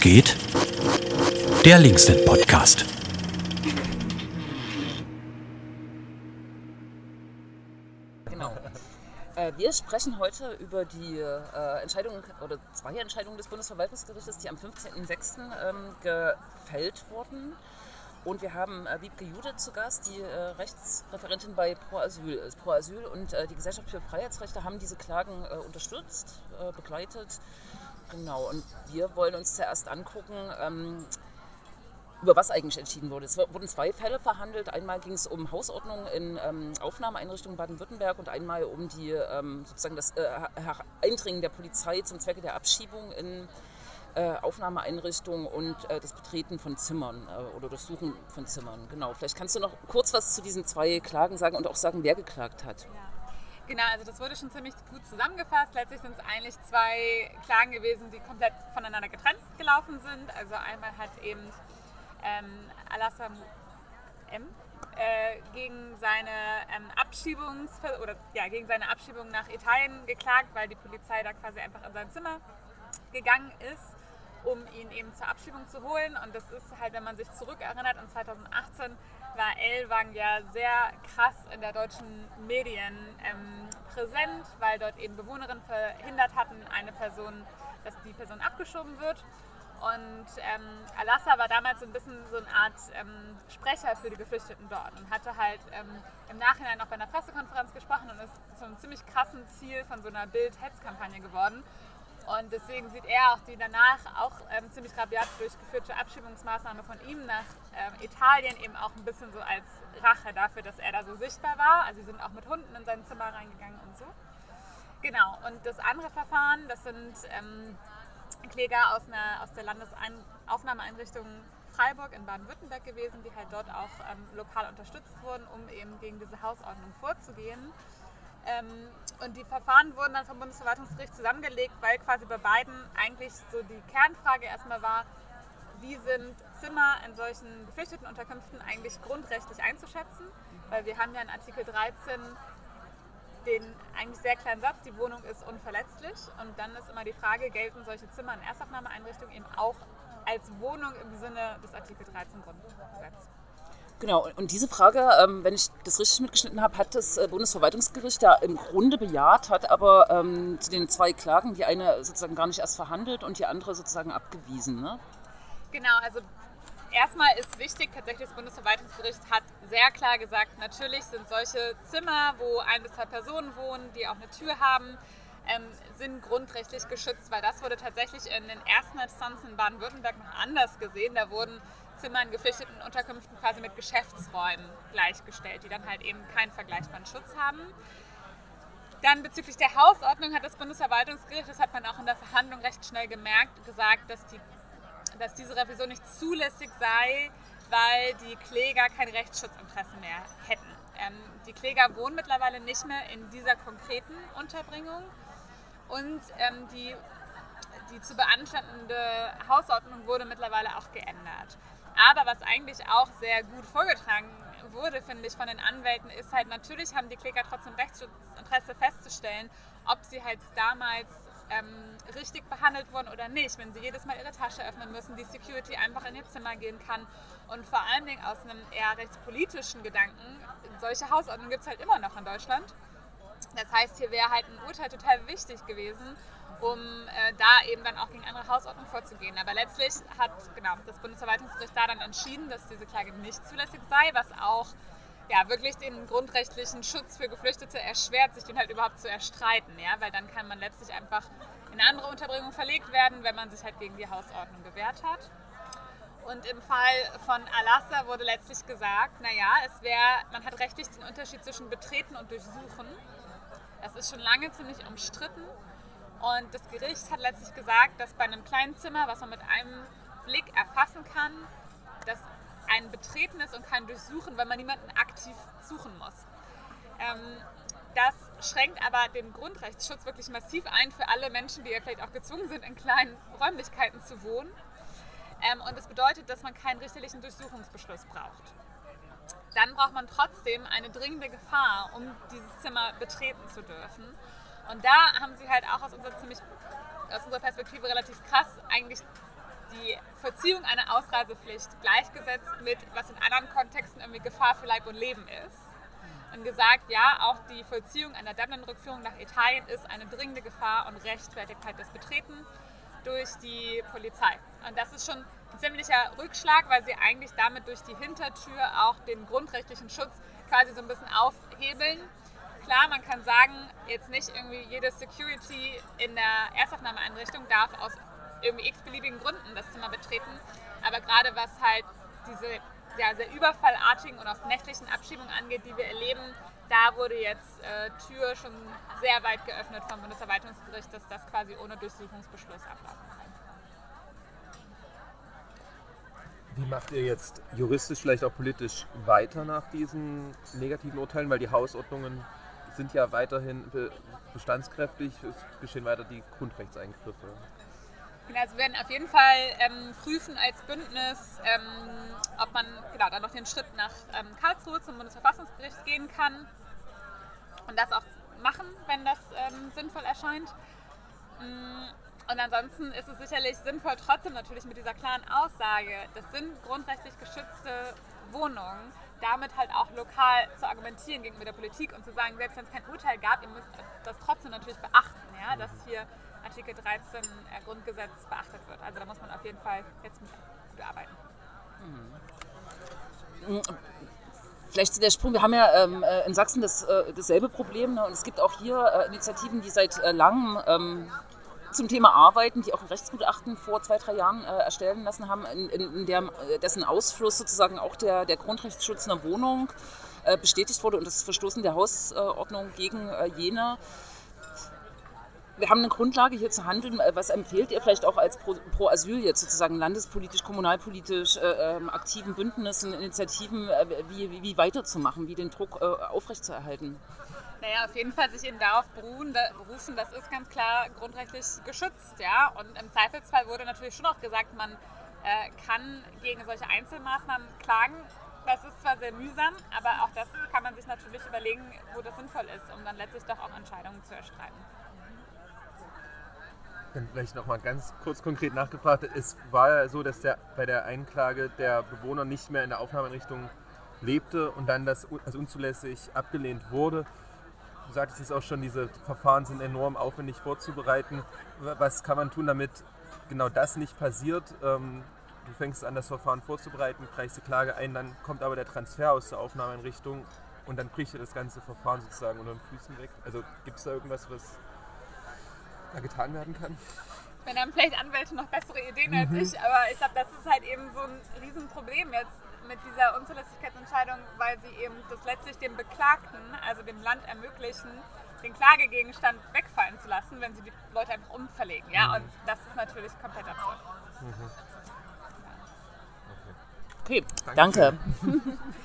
geht? Der Linksnet Podcast. Genau. Äh, wir sprechen heute über die äh, Entscheidung oder zwei Entscheidungen des Bundesverwaltungsgerichtes, die am 15.06. Ähm, gefällt wurden. Und wir haben äh, Wiebke Jude zu Gast, die äh, Rechtsreferentin bei Pro Asyl ist. Pro Asyl und äh, die Gesellschaft für Freiheitsrechte haben diese Klagen äh, unterstützt, äh, begleitet. Genau, und wir wollen uns zuerst angucken, ähm, über was eigentlich entschieden wurde. Es wurden zwei Fälle verhandelt. Einmal ging es um Hausordnung in ähm, Aufnahmeeinrichtungen Baden-Württemberg und einmal um die, ähm, sozusagen das äh, Eindringen der Polizei zum Zwecke der Abschiebung in äh, Aufnahmeeinrichtungen und äh, das Betreten von Zimmern äh, oder das Suchen von Zimmern. Genau. Vielleicht kannst du noch kurz was zu diesen zwei Klagen sagen und auch sagen, wer geklagt hat. Ja. Genau, also das wurde schon ziemlich gut zusammengefasst. Letztlich sind es eigentlich zwei Klagen gewesen, die komplett voneinander getrennt gelaufen sind. Also einmal hat eben ähm, Alassam M. Äh, gegen seine ähm, Abschiebungs oder ja, gegen seine Abschiebung nach Italien geklagt, weil die Polizei da quasi einfach in sein Zimmer gegangen ist, um ihn eben zur Abschiebung zu holen. Und das ist halt, wenn man sich zurückerinnert, in 2018 war Elwang ja sehr krass in der deutschen Medien ähm, präsent, weil dort eben Bewohnerinnen verhindert hatten, eine Person, dass die Person abgeschoben wird. Und ähm, Alassa war damals so ein bisschen so eine Art ähm, Sprecher für die Geflüchteten dort und hatte halt ähm, im Nachhinein auch bei einer Pressekonferenz gesprochen und ist zu einem ziemlich krassen Ziel von so einer Bild-Hetz-Kampagne geworden. Und deswegen sieht er auch die danach auch ähm, ziemlich rabiat durchgeführte Abschiebungsmaßnahme von ihm nach ähm, Italien eben auch ein bisschen so als Rache dafür, dass er da so sichtbar war. Also sie sind auch mit Hunden in sein Zimmer reingegangen und so. Genau, und das andere Verfahren, das sind ähm, Kläger aus, einer, aus der Landesaufnahmeeinrichtung Freiburg in Baden-Württemberg gewesen, die halt dort auch ähm, lokal unterstützt wurden, um eben gegen diese Hausordnung vorzugehen. Ähm, und die Verfahren wurden dann vom Bundesverwaltungsgericht zusammengelegt, weil quasi bei beiden eigentlich so die Kernfrage erstmal war, wie sind Zimmer in solchen geflüchteten Unterkünften eigentlich grundrechtlich einzuschätzen? Weil wir haben ja in Artikel 13 den eigentlich sehr kleinen Satz, die Wohnung ist unverletzlich. Und dann ist immer die Frage, gelten solche Zimmer in Erstaufnahmeeinrichtungen eben auch als Wohnung im Sinne des Artikel 13 Grundgesetz? Genau, und diese Frage, ähm, wenn ich das richtig mitgeschnitten habe, hat das äh, Bundesverwaltungsgericht ja im Grunde bejaht, hat aber ähm, zu den zwei Klagen die eine sozusagen gar nicht erst verhandelt und die andere sozusagen abgewiesen. Ne? Genau, also erstmal ist wichtig, tatsächlich das Bundesverwaltungsgericht hat sehr klar gesagt, natürlich sind solche Zimmer, wo ein bis zwei Personen wohnen, die auch eine Tür haben, ähm, sind grundrechtlich geschützt, weil das wurde tatsächlich in den ersten Instanzen in Baden-Württemberg noch anders gesehen. Da wurden Zimmer in geflüchteten Unterkünften quasi mit Geschäftsräumen gleichgestellt, die dann halt eben keinen vergleichbaren Schutz haben. Dann bezüglich der Hausordnung hat das Bundesverwaltungsgericht, das hat man auch in der Verhandlung recht schnell gemerkt, gesagt, dass, die, dass diese Revision nicht zulässig sei, weil die Kläger kein Rechtsschutzinteresse mehr hätten. Ähm, die Kläger wohnen mittlerweile nicht mehr in dieser konkreten Unterbringung und ähm, die, die zu beanstandende Hausordnung wurde mittlerweile auch geändert. Aber was eigentlich auch sehr gut vorgetragen wurde, finde ich, von den Anwälten, ist halt, natürlich haben die Kläger trotzdem Rechtsschutzinteresse festzustellen, ob sie halt damals ähm, richtig behandelt wurden oder nicht. Wenn sie jedes Mal ihre Tasche öffnen müssen, die Security einfach in ihr Zimmer gehen kann und vor allen Dingen aus einem eher rechtspolitischen Gedanken, solche Hausordnungen gibt es halt immer noch in Deutschland. Das heißt, hier wäre halt ein Urteil total wichtig gewesen, um äh, da eben dann auch gegen andere Hausordnungen vorzugehen. Aber letztlich hat genau, das Bundesverwaltungsgericht da dann entschieden, dass diese Klage nicht zulässig sei, was auch ja, wirklich den grundrechtlichen Schutz für Geflüchtete erschwert, sich den halt überhaupt zu erstreiten. Ja? Weil dann kann man letztlich einfach in eine andere Unterbringung verlegt werden, wenn man sich halt gegen die Hausordnung gewehrt hat. Und im Fall von Alassa wurde letztlich gesagt, naja, es wäre, man hat rechtlich den Unterschied zwischen Betreten und Durchsuchen. Das ist schon lange ziemlich umstritten. Und das Gericht hat letztlich gesagt, dass bei einem kleinen Zimmer, was man mit einem Blick erfassen kann, dass ein Betreten ist und kein Durchsuchen, weil man niemanden aktiv suchen muss. Ähm, das schränkt aber den Grundrechtsschutz wirklich massiv ein für alle Menschen, die ja vielleicht auch gezwungen sind, in kleinen Räumlichkeiten zu wohnen. Ähm, und das bedeutet, dass man keinen richterlichen Durchsuchungsbeschluss braucht. Dann braucht man trotzdem eine dringende Gefahr, um dieses Zimmer betreten zu dürfen. Und da haben sie halt auch aus unserer, ziemlich, aus unserer Perspektive relativ krass eigentlich die Verziehung einer Ausreisepflicht gleichgesetzt mit, was in anderen Kontexten irgendwie Gefahr für Leib und Leben ist. Und gesagt, ja, auch die Vollziehung einer Dublin-Rückführung nach Italien ist eine dringende Gefahr und rechtfertigt halt das Betreten durch die Polizei. Und das ist schon ziemlicher Rückschlag, weil sie eigentlich damit durch die Hintertür auch den grundrechtlichen Schutz quasi so ein bisschen aufhebeln. Klar, man kann sagen, jetzt nicht irgendwie jede Security in der Erstaufnahmeeinrichtung darf aus irgendwie x-beliebigen Gründen das Zimmer betreten. Aber gerade was halt diese ja, sehr überfallartigen und auch nächtlichen Abschiebungen angeht, die wir erleben, da wurde jetzt äh, Tür schon sehr weit geöffnet vom Bundesverwaltungsgericht, dass das quasi ohne Durchsuchungsbeschluss ablaufen kann. Wie macht ihr jetzt juristisch, vielleicht auch politisch weiter nach diesen negativen Urteilen? Weil die Hausordnungen sind ja weiterhin bestandskräftig, es geschehen weiter die Grundrechtseingriffe. Genau, also wir werden auf jeden Fall ähm, prüfen als Bündnis, ähm, ob man genau, dann noch den Schritt nach ähm, Karlsruhe zum Bundesverfassungsgericht gehen kann und das auch machen, wenn das ähm, sinnvoll erscheint. Und ansonsten ist es sicherlich sinnvoll, trotzdem natürlich mit dieser klaren Aussage, das sind grundrechtlich geschützte Wohnungen, damit halt auch lokal zu argumentieren gegenüber der Politik und zu sagen, selbst wenn es kein Urteil gab, ihr müsst das trotzdem natürlich beachten, ja, dass hier Artikel 13 äh, Grundgesetz beachtet wird. Also da muss man auf jeden Fall jetzt mit arbeiten. Mhm. Vielleicht zu der Sprung, wir haben ja ähm, äh, in Sachsen das, äh, dasselbe Problem ne? und es gibt auch hier äh, Initiativen, die seit äh, langem ähm, zum Thema arbeiten, die auch ein Rechtsgutachten vor zwei, drei Jahren äh, erstellen lassen haben, in, in, der, dessen Ausfluss sozusagen auch der, der Grundrechtsschutz einer Wohnung bestätigt wurde und das Verstoßen der Hausordnung gegen jene wir haben eine Grundlage hier zu handeln. Äh, was empfehlt ihr vielleicht auch als Pro, Pro Asyl jetzt sozusagen landespolitisch, kommunalpolitisch äh, ähm, aktiven Bündnissen, Initiativen, äh, wie, wie, wie, weiterzumachen, wie den Druck äh, aufrechtzuerhalten? Naja, auf jeden Fall sich eben darauf beruhen, da, berufen, das ist ganz klar grundrechtlich geschützt, ja. Und im Zweifelsfall wurde natürlich schon auch gesagt, man äh, kann gegen solche Einzelmaßnahmen klagen. Das ist zwar sehr mühsam, aber auch das kann man sich natürlich überlegen, wo das sinnvoll ist, um dann letztlich doch auch Entscheidungen zu erstreiten. Dann vielleicht nochmal ganz kurz konkret nachgefragt. Es war ja so, dass der, bei der Einklage der Bewohner nicht mehr in der Aufnahmeeinrichtung lebte und dann das als unzulässig abgelehnt wurde. Du sagtest es auch schon, diese Verfahren sind enorm aufwendig vorzubereiten. Was kann man tun, damit genau das nicht passiert? Ähm, du fängst an, das Verfahren vorzubereiten, reichst die Klage ein, dann kommt aber der Transfer aus der Aufnahmeeinrichtung und dann bricht dir das ganze Verfahren sozusagen unter den Füßen weg. Also gibt es da irgendwas, was da getan werden kann? Wenn haben vielleicht Anwälte noch bessere Ideen als mhm. ich, aber ich glaube, das ist halt eben so ein Riesenproblem jetzt mit dieser Unzulässigkeitsentscheidung, weil sie eben das letztlich dem Beklagten, also dem Land ermöglichen, den Klagegegenstand wegfallen zu lassen, wenn sie die Leute einfach umverlegen. Ja? Mhm. Und das ist natürlich komplett absurd. Mhm. Okay, danke. danke.